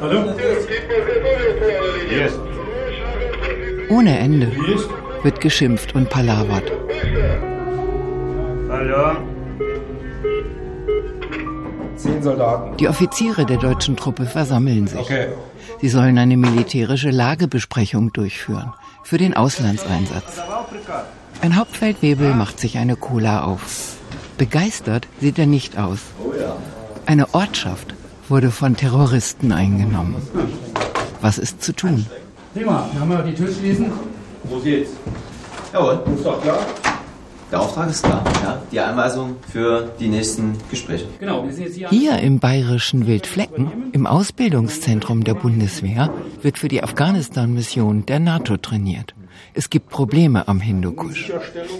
Hallo? Yes. Ohne Ende wird geschimpft und palabert. Hallo? Zehn Soldaten. Die Offiziere der deutschen Truppe versammeln sich. Okay. Sie sollen eine militärische Lagebesprechung durchführen für den Auslandseinsatz. Ein Hauptfeldwebel macht sich eine Cola auf. Begeistert sieht er nicht aus. Eine Ortschaft wurde von Terroristen eingenommen. Was ist zu tun? Prima, dann haben wir die Tür schließen. Los geht's. Jawohl. Ist doch klar. Der Auftrag ist klar. Ja? Die Anweisung für die nächsten Gespräche. Genau, wir sind jetzt hier. Hier im bayerischen Wildflecken, im Ausbildungszentrum der Bundeswehr, wird für die Afghanistan-Mission der NATO trainiert. Es gibt Probleme am Hindukusch.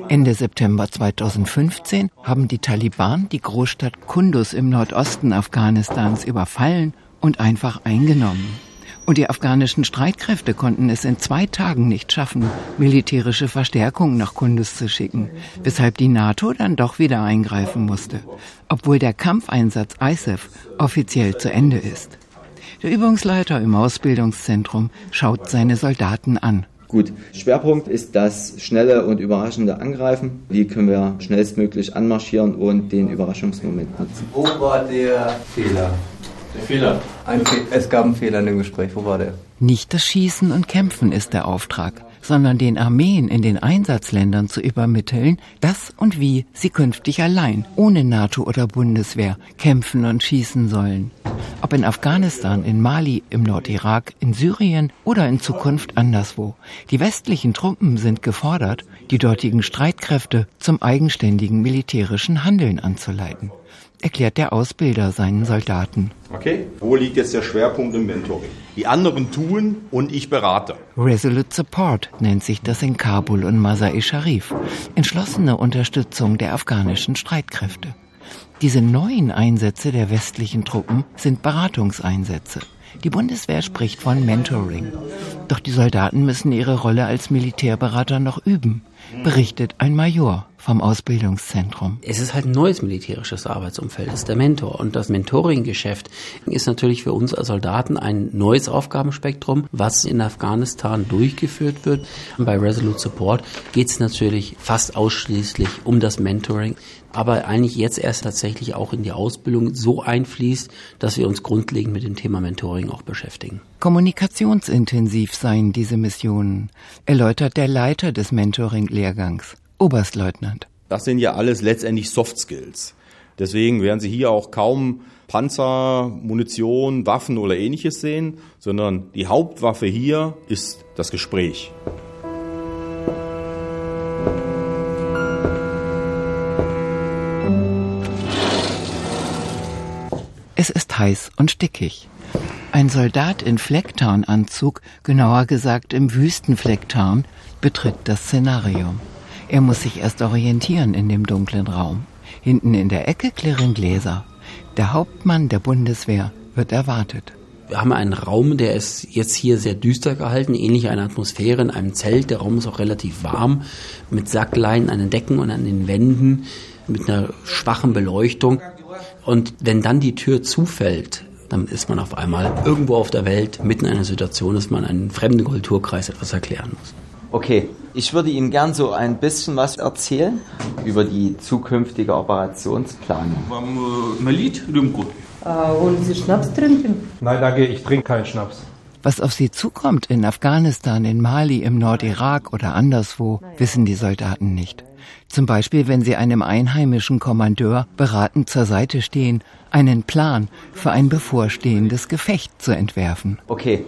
Ende September 2015 haben die Taliban die Großstadt Kunduz im Nordosten Afghanistans überfallen und einfach eingenommen. Und die afghanischen Streitkräfte konnten es in zwei Tagen nicht schaffen, militärische Verstärkung nach Kunduz zu schicken, weshalb die NATO dann doch wieder eingreifen musste, obwohl der Kampfeinsatz ISAF offiziell zu Ende ist. Der Übungsleiter im Ausbildungszentrum schaut seine Soldaten an. Gut, Schwerpunkt ist das schnelle und überraschende Angreifen. Wie können wir schnellstmöglich anmarschieren und den Überraschungsmoment nutzen? Wo war der Fehler? Fehler. Ein Fe es gab einen Fehler in dem Gespräch. Wo war der? Nicht das Schießen und Kämpfen ist der Auftrag, sondern den Armeen in den Einsatzländern zu übermitteln, dass und wie sie künftig allein, ohne NATO oder Bundeswehr, kämpfen und schießen sollen. Ob in Afghanistan, in Mali, im Nordirak, in Syrien oder in Zukunft anderswo. Die westlichen Truppen sind gefordert, die dortigen Streitkräfte zum eigenständigen militärischen Handeln anzuleiten erklärt der Ausbilder seinen Soldaten. Okay, wo liegt jetzt der Schwerpunkt im Mentoring? Die anderen tun und ich berate. Resolute Support nennt sich das in Kabul und Masai Sharif. Entschlossene Unterstützung der afghanischen Streitkräfte. Diese neuen Einsätze der westlichen Truppen sind Beratungseinsätze. Die Bundeswehr spricht von Mentoring. Doch die Soldaten müssen ihre Rolle als Militärberater noch üben berichtet ein Major vom Ausbildungszentrum. Es ist halt ein neues militärisches Arbeitsumfeld, das ist der Mentor. Und das Mentoring-Geschäft ist natürlich für uns als Soldaten ein neues Aufgabenspektrum, was in Afghanistan durchgeführt wird. Bei Resolute Support geht es natürlich fast ausschließlich um das Mentoring aber eigentlich jetzt erst tatsächlich auch in die Ausbildung so einfließt, dass wir uns grundlegend mit dem Thema Mentoring auch beschäftigen. Kommunikationsintensiv seien diese Missionen, erläutert der Leiter des Mentoring-Lehrgangs, Oberstleutnant. Das sind ja alles letztendlich Soft Skills. Deswegen werden Sie hier auch kaum Panzer, Munition, Waffen oder ähnliches sehen, sondern die Hauptwaffe hier ist das Gespräch. Es ist heiß und stickig. Ein Soldat in Flecktarnanzug, genauer gesagt im Wüstenflecktarn, betritt das Szenarium. Er muss sich erst orientieren in dem dunklen Raum. Hinten in der Ecke klirren Gläser. Der Hauptmann der Bundeswehr wird erwartet. Wir haben einen Raum, der ist jetzt hier sehr düster gehalten, ähnlich einer Atmosphäre in einem Zelt. Der Raum ist auch relativ warm, mit Sackleinen an den Decken und an den Wänden, mit einer schwachen Beleuchtung. Und wenn dann die Tür zufällt, dann ist man auf einmal irgendwo auf der Welt, mitten in einer Situation, dass man einen fremden Kulturkreis etwas erklären muss. Okay, ich würde Ihnen gern so ein bisschen was erzählen über die zukünftige Operationsplanung. Äh, wollen Sie Schnaps trinken? Nein, danke, ich trinke keinen Schnaps. Was auf sie zukommt in Afghanistan, in Mali, im Nordirak oder anderswo, wissen die Soldaten nicht. Zum Beispiel, wenn sie einem einheimischen Kommandeur beratend zur Seite stehen, einen Plan für ein bevorstehendes Gefecht zu entwerfen. Okay,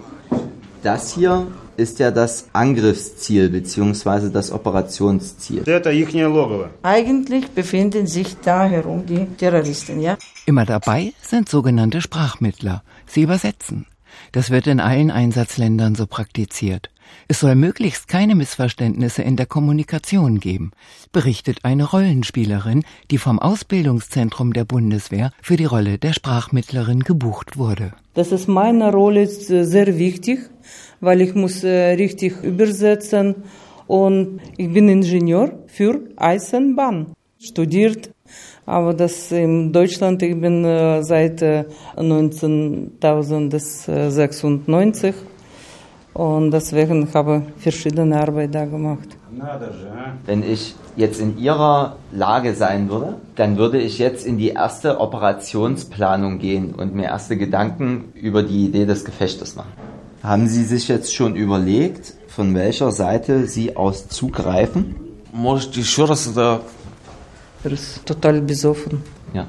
das hier ist ja das Angriffsziel bzw. das Operationsziel. Eigentlich befinden sich da herum die Terroristen, ja? Immer dabei sind sogenannte Sprachmittler. Sie übersetzen. Das wird in allen Einsatzländern so praktiziert. Es soll möglichst keine Missverständnisse in der Kommunikation geben, berichtet eine Rollenspielerin, die vom Ausbildungszentrum der Bundeswehr für die Rolle der Sprachmittlerin gebucht wurde. Das ist meine Rolle äh, sehr wichtig, weil ich muss äh, richtig übersetzen und ich bin Ingenieur für Eisenbahn, studiert Aber das in Deutschland, ich bin äh, seit äh, 1996 und deswegen habe ich verschiedene Arbeit da gemacht. Wenn ich jetzt in Ihrer Lage sein würde, dann würde ich jetzt in die erste Operationsplanung gehen und mir erste Gedanken über die Idee des Gefechtes machen. Haben Sie sich jetzt schon überlegt, von welcher Seite Sie aus zugreifen? Может, еще раз это Er ist total besoffen. Ja.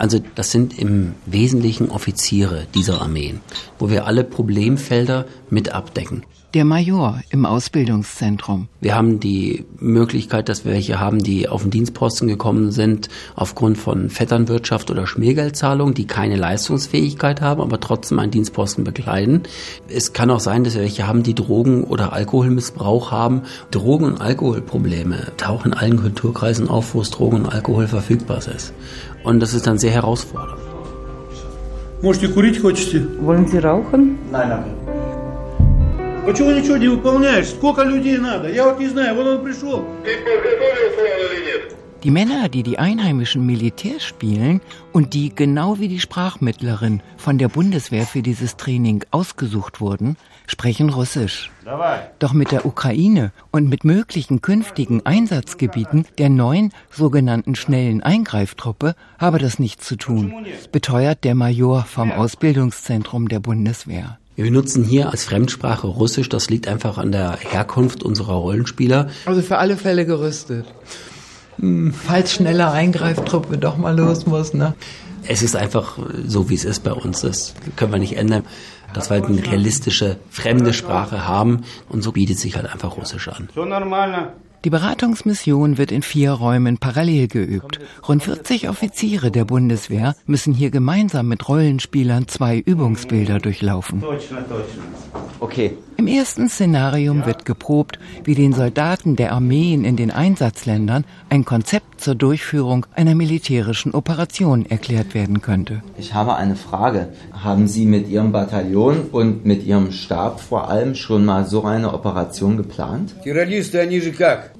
Also das sind im Wesentlichen Offiziere dieser Armeen, wo wir alle Problemfelder mit abdecken der Major im Ausbildungszentrum. Wir haben die Möglichkeit, dass wir welche haben, die auf den Dienstposten gekommen sind aufgrund von Vetternwirtschaft oder Schmiergeldzahlung, die keine Leistungsfähigkeit haben, aber trotzdem einen Dienstposten bekleiden. Es kann auch sein, dass wir welche haben, die Drogen- oder Alkoholmissbrauch haben. Drogen- und Alkoholprobleme tauchen in allen Kulturkreisen auf, wo es Drogen und Alkohol verfügbar ist. Und das ist dann sehr herausfordernd. Wollen Sie rauchen? Nein, danke. Почему ничего не выполняешь? Сколько людей надо? Я вот не знаю, вот он пришел. Ты подготовил план или нет? Die Männer, die die einheimischen Militärs spielen und die genau wie die Sprachmittlerin von der Bundeswehr für dieses Training ausgesucht wurden, sprechen Russisch. Doch mit der Ukraine und mit möglichen künftigen Einsatzgebieten der neuen sogenannten schnellen Eingreiftruppe habe das nichts zu tun, beteuert der Major vom Ausbildungszentrum der Bundeswehr. Wir benutzen hier als Fremdsprache Russisch. Das liegt einfach an der Herkunft unserer Rollenspieler. Also für alle Fälle gerüstet. Hm. Falls schneller Eingreiftruppe doch mal los muss, ne? Es ist einfach so, wie es ist bei uns. Das können wir nicht ändern, dass wir halt eine realistische, fremde Sprache haben. Und so bietet sich halt einfach Russisch an. So normal, ne? Die Beratungsmission wird in vier Räumen parallel geübt. Rund 40 Offiziere der Bundeswehr müssen hier gemeinsam mit Rollenspielern zwei Übungsbilder durchlaufen. Okay, im ersten Szenarium wird geprobt, wie den Soldaten der Armeen in den Einsatzländern ein Konzept zur Durchführung einer militärischen Operation erklärt werden könnte. Ich habe eine Frage. Haben Sie mit Ihrem Bataillon und mit Ihrem Stab vor allem schon mal so eine Operation geplant?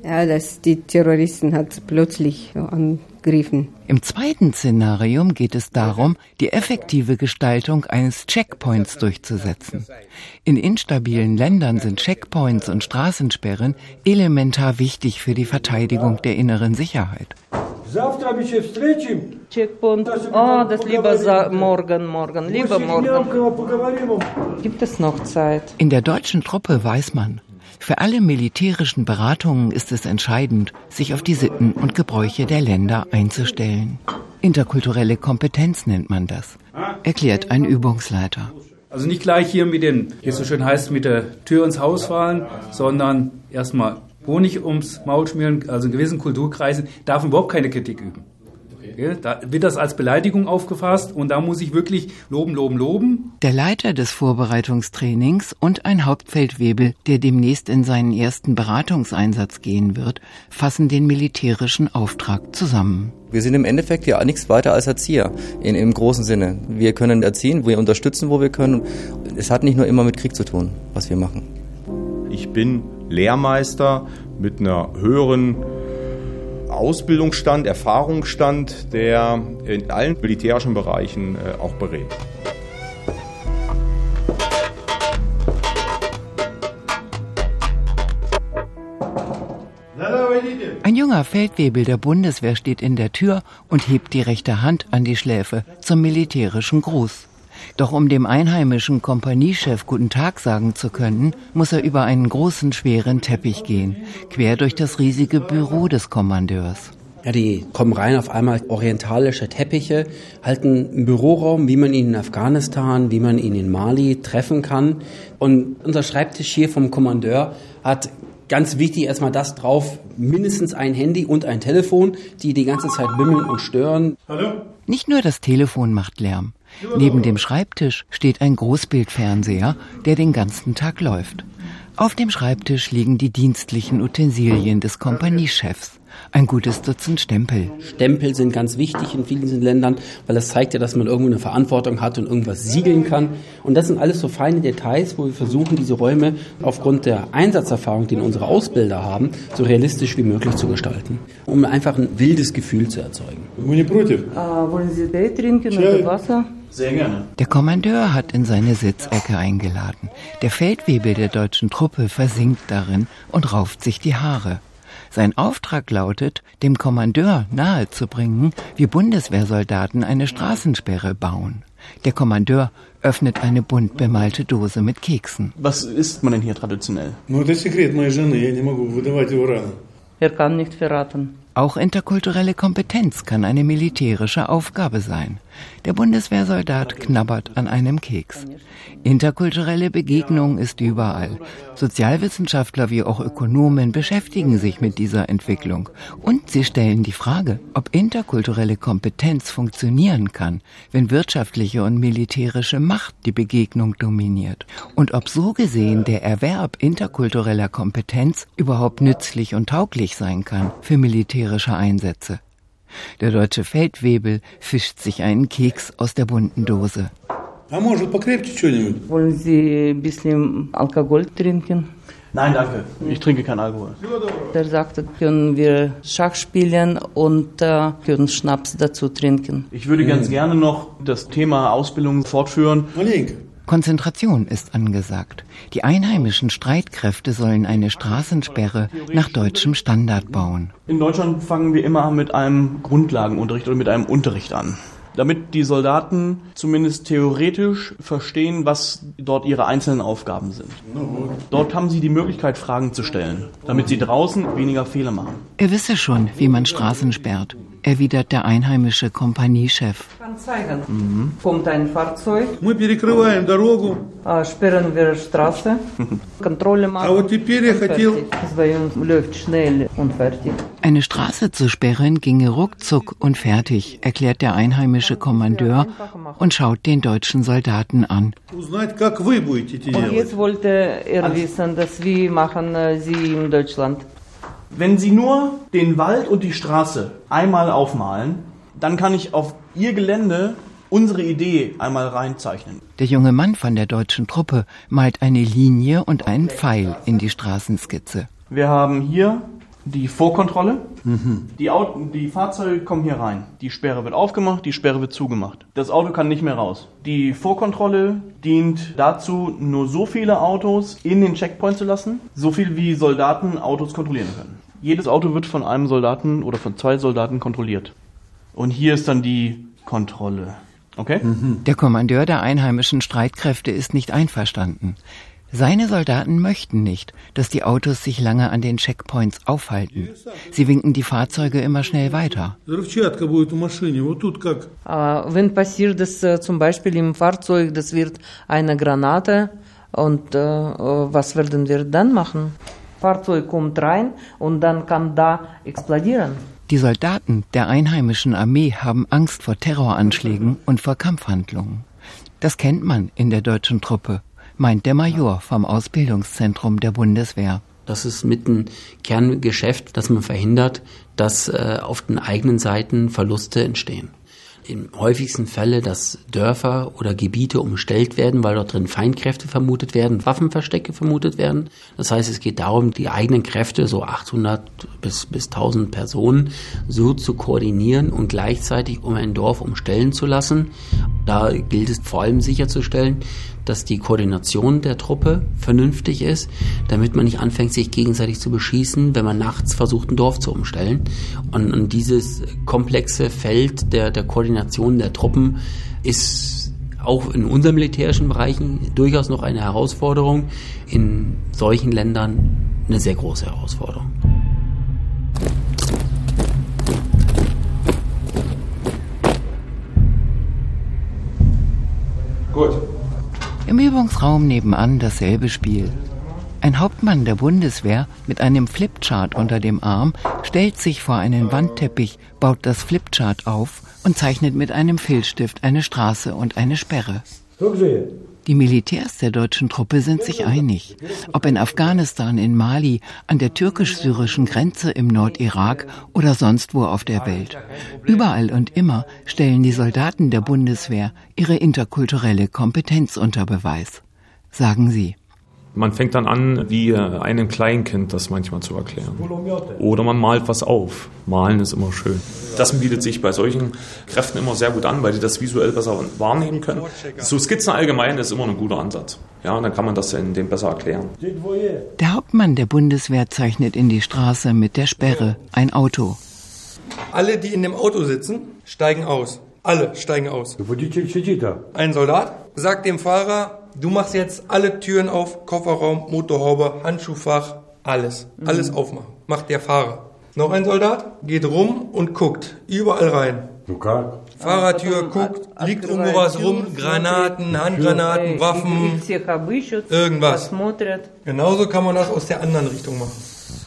Ja, dass die Terroristen hat plötzlich an angegriffen. Im zweiten Szenarium geht es darum, die effektive Gestaltung eines Checkpoints durchzusetzen. In instabilen Ländern sind Checkpoints und Straßensperren elementar wichtig für die Verteidigung der inneren Sicherheit. Завтра обещаю встретим. Checkpoint. Oh, das lieber sa morgen, morgen, lieber morgen. поговорим. Gibt es noch Zeit? In der deutschen Truppe weiß man, für alle militärischen Beratungen ist es entscheidend, sich auf die Sitten und Gebräuche der Länder einzustellen. Interkulturelle Kompetenz nennt man das, erklärt ein Übungsleiter. Also nicht gleich hier mit den, wie es so schön heißt, mit der Tür ins Haus fallen, sondern erstmal Honig ums Maul schmieren, also in gewissen Kulturkreisen darf man überhaupt keine Kritik üben. Okay? Da wird das als Beleidigung aufgefasst und da muss ich wirklich loben, loben, loben. Der Leiter des Vorbereitungstrainings und ein Hauptfeldwebel, der demnächst in seinen ersten Beratungseinsatz gehen wird, fassen den militärischen Auftrag zusammen. Wir sind im Endeffekt ja nichts weiter als Erzieher in, im großen Sinne. Wir können erziehen, wir unterstützen, wo wir können. Es hat nicht nur immer mit Krieg zu tun, was wir machen. Ich bin Lehrmeister mit einer höheren Ausbildungsstand, Erfahrungsstand, der in allen militärischen Bereichen äh, auch berät. Ein junger Feldwebel der Bundeswehr steht in der Tür und hebt die rechte Hand an die Schläfe zum militärischen Gruß. Doch um dem einheimischen Kompaniechef guten Tag sagen zu können, muss er über einen großen, schweren Teppich gehen, quer durch das riesige Büro des Kommandeurs. Ja, die kommen rein auf einmal orientalische Teppiche, halten einen Büroraum, wie man ihn in Afghanistan, wie man ihn in Mali treffen kann. Und unser Schreibtisch hier vom Kommandeur hat ganz wichtig erstmal das drauf, mindestens ein Handy und ein Telefon, die die ganze Zeit bimmeln und stören. Hallo? Nicht nur das Telefon macht Lärm. Neben dem Schreibtisch steht ein Großbildfernseher, der den ganzen Tag läuft. Auf dem Schreibtisch liegen die dienstlichen Utensilien des Kompaniechefs. Ein gutes Dutzend Stempel. Stempel sind ganz wichtig in vielen Ländern, weil das zeigt ja, dass man irgendwo eine Verantwortung hat und irgendwas siegeln kann. Und das sind alles so feine Details, wo wir versuchen, diese Räume aufgrund der Einsatzerfahrung, die unsere Ausbilder haben, so realistisch wie möglich zu gestalten, um einfach ein wildes Gefühl zu erzeugen. wollen Sie Tee trinken oder Wasser? Sehr gerne. Der Kommandeur hat in seine Sitzecke eingeladen. Der Feldwebel der deutschen Truppe versinkt darin und rauft sich die Haare. Sein Auftrag lautet, dem Kommandeur nahezubringen, wie Bundeswehrsoldaten eine Straßensperre bauen. Der Kommandeur öffnet eine bunt bemalte Dose mit Keksen. Was isst man denn hier traditionell? Er kann nicht verraten. Auch interkulturelle Kompetenz kann eine militärische Aufgabe sein. Der Bundeswehrsoldat knabbert an einem Keks. Interkulturelle Begegnung ist überall. Sozialwissenschaftler wie auch Ökonomen beschäftigen sich mit dieser Entwicklung. Und sie stellen die Frage, ob interkulturelle Kompetenz funktionieren kann, wenn wirtschaftliche und militärische Macht die Begegnung dominiert. Und ob so gesehen der Erwerb interkultureller Kompetenz überhaupt nützlich und tauglich sein kann für militärische militärische Einsätze. Der deutsche Feldwebel fischt sich einen Keks aus der bunten Dose. Wollen Sie ein bisschen Alkohol trinken? Nein, danke. Ich trinke keinen Alkohol. Er sagte, können wir Schach spielen und äh, können Schnaps dazu trinken. Ich würde ganz gerne noch das Thema Ausbildung fortführen. Konzentration ist angesagt. Die einheimischen Streitkräfte sollen eine Straßensperre nach deutschem Standard bauen. In Deutschland fangen wir immer mit einem Grundlagenunterricht oder mit einem Unterricht an Damit die Soldaten zumindest theoretisch verstehen, was dort ihre einzelnen Aufgaben sind. Dort haben sie die Möglichkeit, Fragen zu stellen, damit sie draußen weniger Fehler machen. Er wisse schon, wie man Straßen sperrt, erwidert der einheimische Kompaniechef. Kann zeigen. Kommt ein Fahrzeug, Мы перекрываем дорогу. äh, sperren wir Straße, Kontrolle machen. А вот теперь я und хотел... fertig. Das bei uns läuft schnell und fertig. Eine Straße zu sperren ginge ruckzuck und fertig, erklärt der einheimische Kommandeur und schaut den deutschen Soldaten an. Und jetzt wollte er wissen, dass wir machen sie in Deutschland. Wenn Sie nur den Wald und die Straße einmal aufmalen, dann kann ich auf Ihr Gelände unsere Idee einmal reinzeichnen. Der junge Mann von der deutschen Truppe malt eine Linie und einen Pfeil in die Straßenskizze. Wir haben hier die Vorkontrolle. Die, Auto, die Fahrzeuge kommen hier rein. Die Sperre wird aufgemacht, die Sperre wird zugemacht. Das Auto kann nicht mehr raus. Die Vorkontrolle dient dazu, nur so viele Autos in den Checkpoint zu lassen, so viel wie Soldaten Autos kontrollieren können. Jedes Auto wird von einem Soldaten oder von zwei Soldaten kontrolliert. Und hier ist dann die Kontrolle. Okay? Der Kommandeur der einheimischen Streitkräfte ist nicht einverstanden. Seine Soldaten möchten nicht, dass die Autos sich lange an den Checkpoints aufhalten. Sie winken die Fahrzeuge immer schnell weiter. Wenn passiert es zum Beispiel im Fahrzeug, das wird eine Granate und äh, was werden wir dann machen? Fahrzeug kommt rein und dann kann da explodieren. Die Soldaten der einheimischen Armee haben Angst vor Terroranschlägen und vor Kampfhandlungen. Das kennt man in der deutschen Truppe meint der Major vom Ausbildungszentrum der Bundeswehr. Das ist mit ein Kerngeschäft, dass man verhindert, dass äh, auf den eigenen Seiten Verluste entstehen. Im häufigsten Fälle, dass Dörfer oder Gebiete umstellt werden, weil dort drin Feindkräfte vermutet werden, Waffenverstecke vermutet werden. Das heißt, es geht darum, die eigenen Kräfte, so 800 bis, bis 1000 Personen, so zu koordinieren und gleichzeitig um ein Dorf umstellen zu lassen. Da gilt es vor allem sicherzustellen, dass die Koordination der Truppe vernünftig ist, damit man nicht anfängt, sich gegenseitig zu beschießen, wenn man nachts versucht, ein Dorf zu umstellen. Und, und dieses komplexe Feld der, der Koordination der Truppen ist auch in unseren militärischen Bereichen durchaus noch eine Herausforderung, in solchen Ländern eine sehr große Herausforderung. Gut. Im Übungsraum nebenan dasselbe Spiel. Ein Hauptmann der Bundeswehr mit einem Flipchart unter dem Arm stellt sich vor einen Wandteppich, baut das Flipchart auf und zeichnet mit einem Filzstift eine Straße und eine Sperre. Die Die Militärs der deutschen Truppe sind sich einig. Ob in Afghanistan, in Mali, an der türkisch-syrischen Grenze im Nordirak oder sonst wo auf der Welt. Überall und immer stellen die Soldaten der Bundeswehr ihre interkulturelle Kompetenz unter Beweis. Sagen sie. Man fängt dann an, wie einem Kleinkind das manchmal zu erklären. Oder man malt was auf. Malen ist immer schön. Das bietet sich bei solchen Kräften immer sehr gut an, weil die das visuell besser wahrnehmen können. So Skizzen allgemein ist immer ein guter Ansatz. Ja, dann kann man das in dem besser erklären. Der Hauptmann der Bundeswehr zeichnet in die Straße mit der Sperre ein Auto. Alle, die in dem Auto sitzen, steigen aus. Alle steigen aus. Ein Soldat sagt dem Fahrer, du machst jetzt alle Türen auf, Kofferraum, Motorhaube, Handschuhfach, alles. Alles aufmachen. Macht der Fahrer. Noch ein Soldat geht rum und guckt überall rein. Fahrertür guckt, liegt irgendwo was rum, Granaten, Handgranaten, Waffen, irgendwas. Genauso kann man das aus der anderen Richtung machen.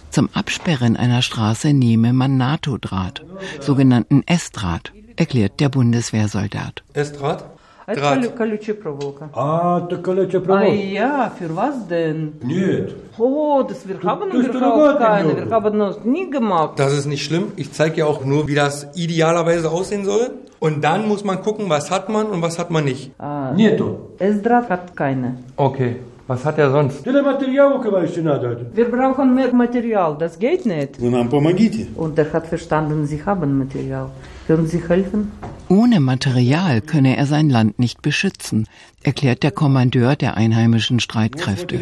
Zum Absperren einer Straße nehme man NATO-Draht, sogenannten S-Draht, erklärt der Bundeswehrsoldat. S-Draht? Это колючая проволока. А, это колючая проволока. А ja, für was denn? Нет. Oh, das wir haben das überhaupt keine. Wir haben das nie gemacht. Das ist nicht schlimm. Ich zeige ja auch nur, wie das idealerweise aussehen soll. Und dann muss man gucken, was hat man und was hat man nicht. Ah, Нету. S-Draht hat keine. Okay. Was hat er sonst? Wir brauchen mehr Material, das geht nicht. Und er hat verstanden, sie haben Material. Können Sie helfen? Ohne Material könne er sein Land nicht beschützen, erklärt der Kommandeur der einheimischen Streitkräfte.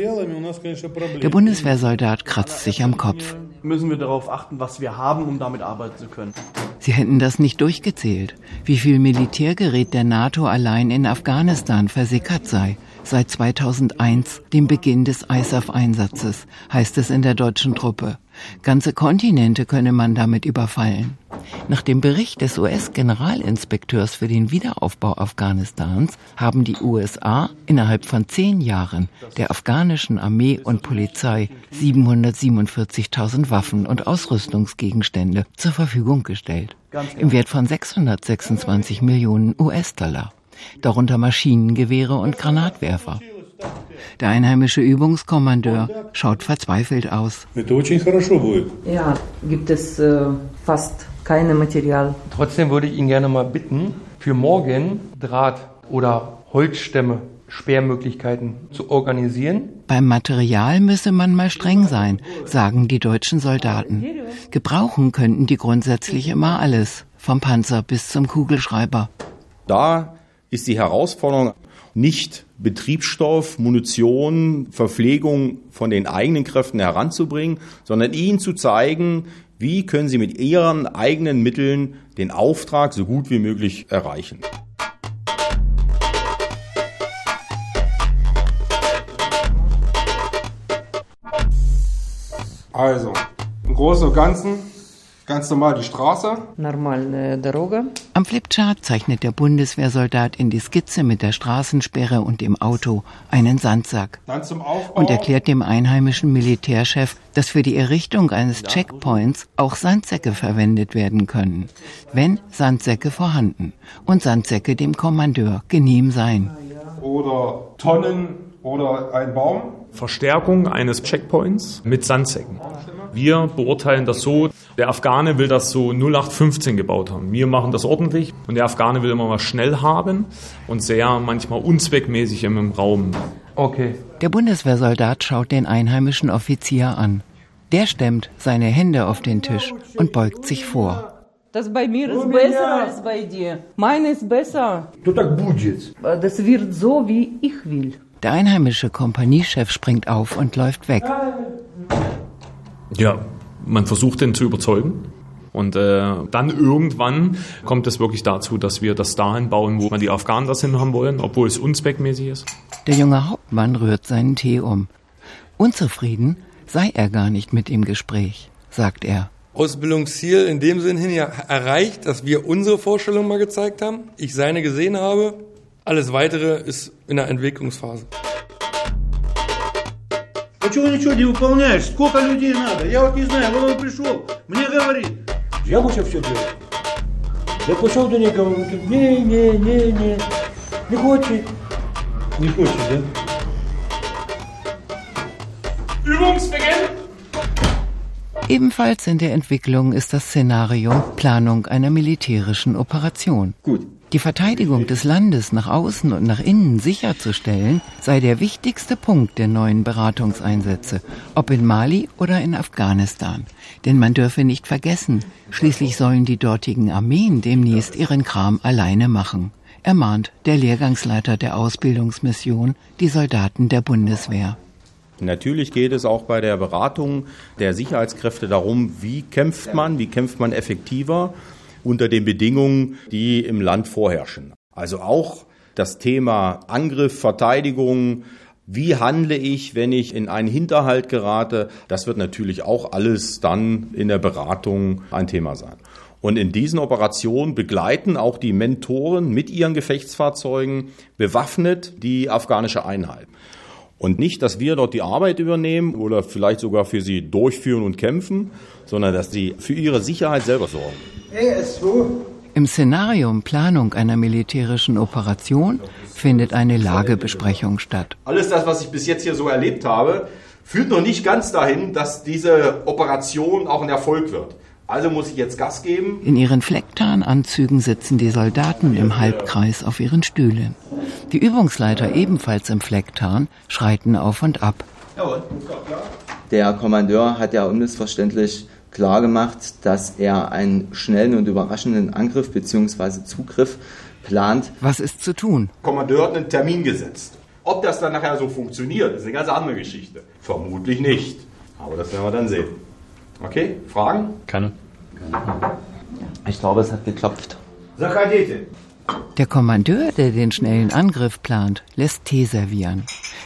Der Bundeswehrsoldat kratzt sich am Kopf. Müssen wir darauf achten, was wir haben, um damit arbeiten zu können. Sie hätten das nicht durchgezählt, wie viel Militärgerät der NATO allein in Afghanistan versickert sei. Seit 2001, dem Beginn des ISAF-Einsatzes, heißt es in der deutschen Truppe. Ganze Kontinente könne man damit überfallen. Nach dem Bericht des US-Generalinspekteurs für den Wiederaufbau Afghanistans haben die USA innerhalb von zehn Jahren der afghanischen Armee und Polizei 747.000 Waffen und Ausrüstungsgegenstände zur Verfügung gestellt. Im Wert von 626 Millionen US-Dollar. Darunter Maschinengewehre und Granatwerfer. Der einheimische Übungskommandeur schaut verzweifelt aus. Ja, gibt es äh, fast keine Material. Trotzdem würde ich ihn gerne mal bitten, für morgen Draht oder Holzstämme, Sperrmöglichkeiten zu organisieren. Beim Material müsse man mal streng sein, sagen die deutschen Soldaten. Gebrauchen könnten die grundsätzlich immer alles, vom Panzer bis zum Kugelschreiber. Da ist die Herausforderung nicht Betriebsstoff, Munition, Verpflegung von den eigenen Kräften heranzubringen, sondern ihnen zu zeigen, wie können sie mit ihren eigenen Mitteln den Auftrag so gut wie möglich erreichen. Also, im Großen und Ganzen ganz normal die Straße. Normale Droge. Am Flipchart zeichnet der Bundeswehrsoldat in die Skizze mit der Straßensperre und dem Auto einen Sandsack Dann zum Aufbau. und erklärt dem einheimischen Militärchef, dass für die Errichtung eines Checkpoints auch Sandsäcke verwendet werden können, wenn Sandsäcke vorhanden und Sandsäcke dem Kommandeur genehm seien. Oder Tonnen oder ein Baum. Verstärkung eines Checkpoints mit Sandsäcken. Wir beurteilen das so, der Afghane will das so 0815 gebaut haben. Wir machen das ordentlich und der Afghane will immer was schnell haben und sehr manchmal unzweckmäßig im Raum. Okay. Der Bundeswehrsoldat schaut den einheimischen Offizier an. Der stemmt seine Hände auf den Tisch und beugt sich vor. Das bei mir ist besser als bei dir. Meine ist besser. Das wird so, wie ich will. Der einheimische Kompaniechef springt auf und läuft weg. Ja, man versucht den zu überzeugen. Und äh, dann irgendwann kommt es wirklich dazu, dass wir das dahin bauen, wo man die Afghanen das hin haben wollen, obwohl es unzweckmäßig ist. Der junge Hauptmann rührt seinen Tee um. Unzufrieden sei er gar nicht mit dem Gespräch, sagt er. Ausbildungsziel in dem Sinn hin ja erreicht, dass wir unsere Vorstellung mal gezeigt haben, ich seine gesehen habe. Alles weitere ist in der Entwicklungsphase. Почему ничего не выполняешь? Сколько людей надо? Я вот не знаю, вот он пришел, мне говорит. Я хочу все делать. Я пошел до него, он говорит, не, не, не, не, не хочет. Не хочешь, да? Übungsbeginn! Ebenfalls in der Entwicklung ist das Szenario Planung einer militärischen Operation. Gut. die Verteidigung des Landes nach außen und nach innen sicherzustellen, sei der wichtigste Punkt der neuen Beratungseinsätze, ob in Mali oder in Afghanistan. Denn man dürfe nicht vergessen, schließlich sollen die dortigen Armeen demnächst ihren Kram alleine machen, ermahnt der Lehrgangsleiter der Ausbildungsmission die Soldaten der Bundeswehr. Natürlich geht es auch bei der Beratung der Sicherheitskräfte darum, wie kämpft man, wie kämpft man effektiver unter den Bedingungen, die im Land vorherrschen. Also auch das Thema Angriff, Verteidigung, wie handle ich, wenn ich in einen Hinterhalt gerate, das wird natürlich auch alles dann in der Beratung ein Thema sein. Und in diesen Operationen begleiten auch die Mentoren mit ihren Gefechtsfahrzeugen bewaffnet die afghanische Einheit. Und nicht, dass wir dort die Arbeit übernehmen oder vielleicht sogar für sie durchführen und kämpfen, sondern dass sie für ihre Sicherheit selber sorgen. Im Szenarium Planung einer militärischen Operation findet eine Lagebesprechung statt. Alles das, was ich bis jetzt hier so erlebt habe, führt noch nicht ganz dahin, dass diese Operation auch ein Erfolg wird. Also muss ich jetzt Gas geben. In ihren Flecktarnanzügen sitzen die Soldaten im Halbkreis auf ihren Stühlen. Die Übungsleiter ebenfalls im Flecktarn schreiten auf und ab. Der Kommandeur hat ja unmissverständlich klar gemacht, dass er einen schnellen und überraschenden Angriff bzw. Zugriff plant. Was ist zu tun? Der Kommandeur hat einen Termin gesetzt. Ob das dann nachher so funktioniert, ist eine ganz andere Geschichte. Vermutlich nicht. Aber das werden wir dann sehen. Okay, Fragen? Keine. Ich glaube, es hat geklopft. Der Kommandeur, der den schnellen Angriff plant, lässt Tee servieren.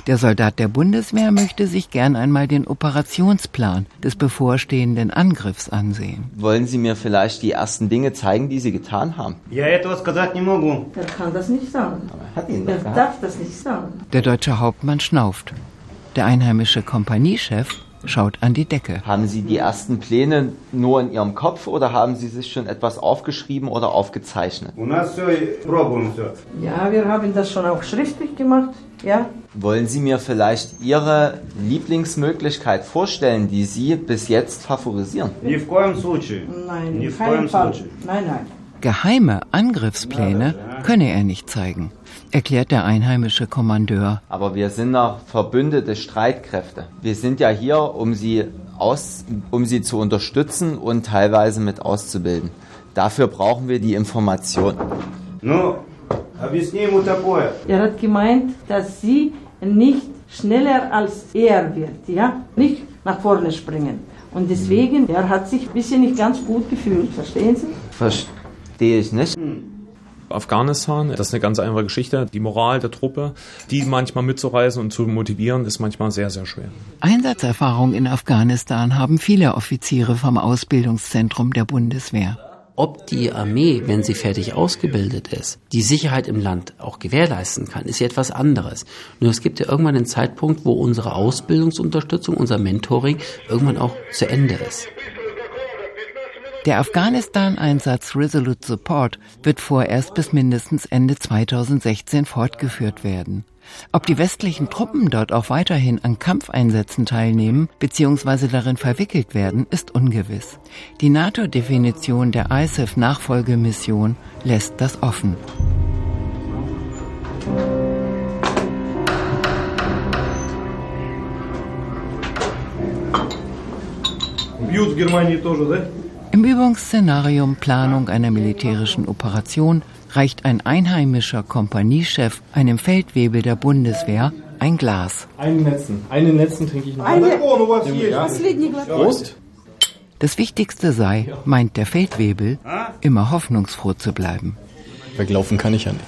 Der Soldat der Bundeswehr möchte sich gern einmal den Operationsplan des bevorstehenden Angriffs ansehen. Wollen Sie mir vielleicht die ersten Dinge zeigen, die Sie getan haben? Er kann das nicht sagen. er darf das nicht sagen. Der deutsche Hauptmann schnauft. Der einheimische Kompaniechef schaut an die Decke. Haben Sie die ersten Pläne nur in Ihrem Kopf oder haben Sie sich schon etwas aufgeschrieben oder aufgezeichnet? Ja, wir haben das schon auch schriftlich gemacht. Ja. Wollen Sie mir vielleicht Ihre Lieblingsmöglichkeit vorstellen, die Sie bis jetzt favorisieren? Hm? Nein, nein, nein. Geheime Angriffspläne könne er nicht zeigen erklärt der einheimische Kommandeur. Aber wir sind ja verbündete Streitkräfte. Wir sind ja hier, um sie, aus, um sie zu unterstützen und teilweise mit auszubilden. Dafür brauchen wir die Information. No. Er hat gemeint, dass sie nicht schneller als er wird, ja, nicht nach vorne springen. Und deswegen, er hat sich ein bisschen nicht ganz gut gefühlt, verstehen Sie? Verstehe ich nicht. Hm. Afghanistan, das ist eine ganz einfache Geschichte. Die Moral der Truppe, die manchmal mitzureisen und zu motivieren, ist manchmal sehr, sehr schwer. Einsatzerfahrung in Afghanistan haben viele Offiziere vom Ausbildungszentrum der Bundeswehr. Ob die Armee, wenn sie fertig ausgebildet ist, die Sicherheit im Land auch gewährleisten kann, ist ja etwas anderes. Nur es gibt ja irgendwann einen Zeitpunkt, wo unsere Ausbildungsunterstützung, unser Mentoring irgendwann auch zu Ende ist. Der Afghanistan-Einsatz Resolute Support wird vorerst bis mindestens Ende 2016 fortgeführt werden. Ob die westlichen Truppen dort auch weiterhin an Kampfeinsätzen teilnehmen bzw. darin verwickelt werden, ist ungewiss. Die NATO-Definition der ISAF-Nachfolgemission lässt das offen. Бьют в Германии тоже, да? Im Übungsszenarium Planung einer militärischen Operation reicht ein einheimischer Kompaniechef einem Feldwebel der Bundeswehr ein Glas. Einen letzten, einen letzten trinke ich noch. Eine, oh, Prost. Das Wichtigste sei, meint der Feldwebel, immer hoffnungsfroh zu bleiben. Weglaufen kann ich ja nicht.